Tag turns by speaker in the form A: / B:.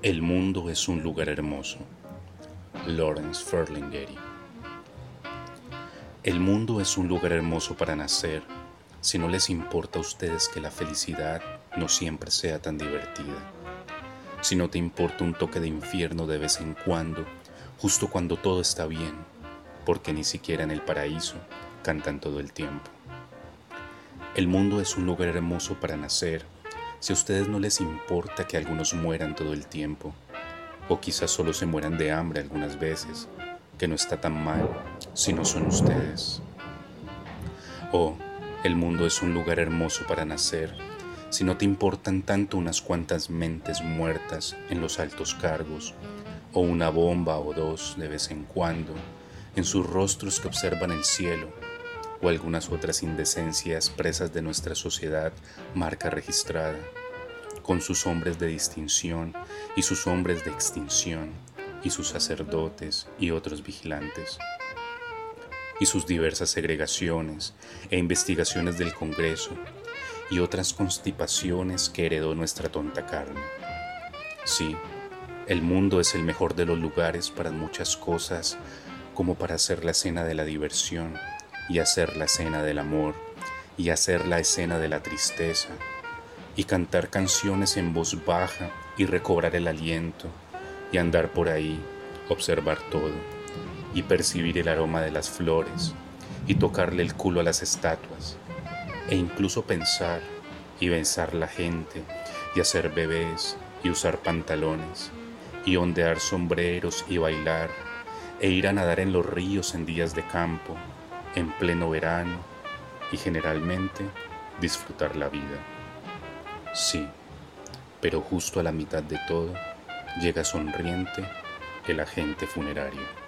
A: El mundo es un lugar hermoso. Lawrence Ferlinghetti. El mundo es un lugar hermoso para nacer si no les importa a ustedes que la felicidad no siempre sea tan divertida. Si no te importa un toque de infierno de vez en cuando, justo cuando todo está bien, porque ni siquiera en el paraíso cantan todo el tiempo. El mundo es un lugar hermoso para nacer si a ustedes no les importa que algunos mueran todo el tiempo, o quizás solo se mueran de hambre algunas veces, que no está tan mal si no son ustedes. O el mundo es un lugar hermoso para nacer si no te importan tanto unas cuantas mentes muertas en los altos cargos, o una bomba o dos de vez en cuando en sus rostros que observan el cielo o algunas otras indecencias presas de nuestra sociedad marca registrada, con sus hombres de distinción y sus hombres de extinción, y sus sacerdotes y otros vigilantes, y sus diversas segregaciones e investigaciones del Congreso, y otras constipaciones que heredó nuestra tonta carne. Sí, el mundo es el mejor de los lugares para muchas cosas, como para hacer la cena de la diversión, y hacer la escena del amor y hacer la escena de la tristeza y cantar canciones en voz baja y recobrar el aliento y andar por ahí, observar todo y percibir el aroma de las flores y tocarle el culo a las estatuas e incluso pensar y besar la gente y hacer bebés y usar pantalones y ondear sombreros y bailar e ir a nadar en los ríos en días de campo en pleno verano y generalmente disfrutar la vida. Sí, pero justo a la mitad de todo llega sonriente el agente funerario.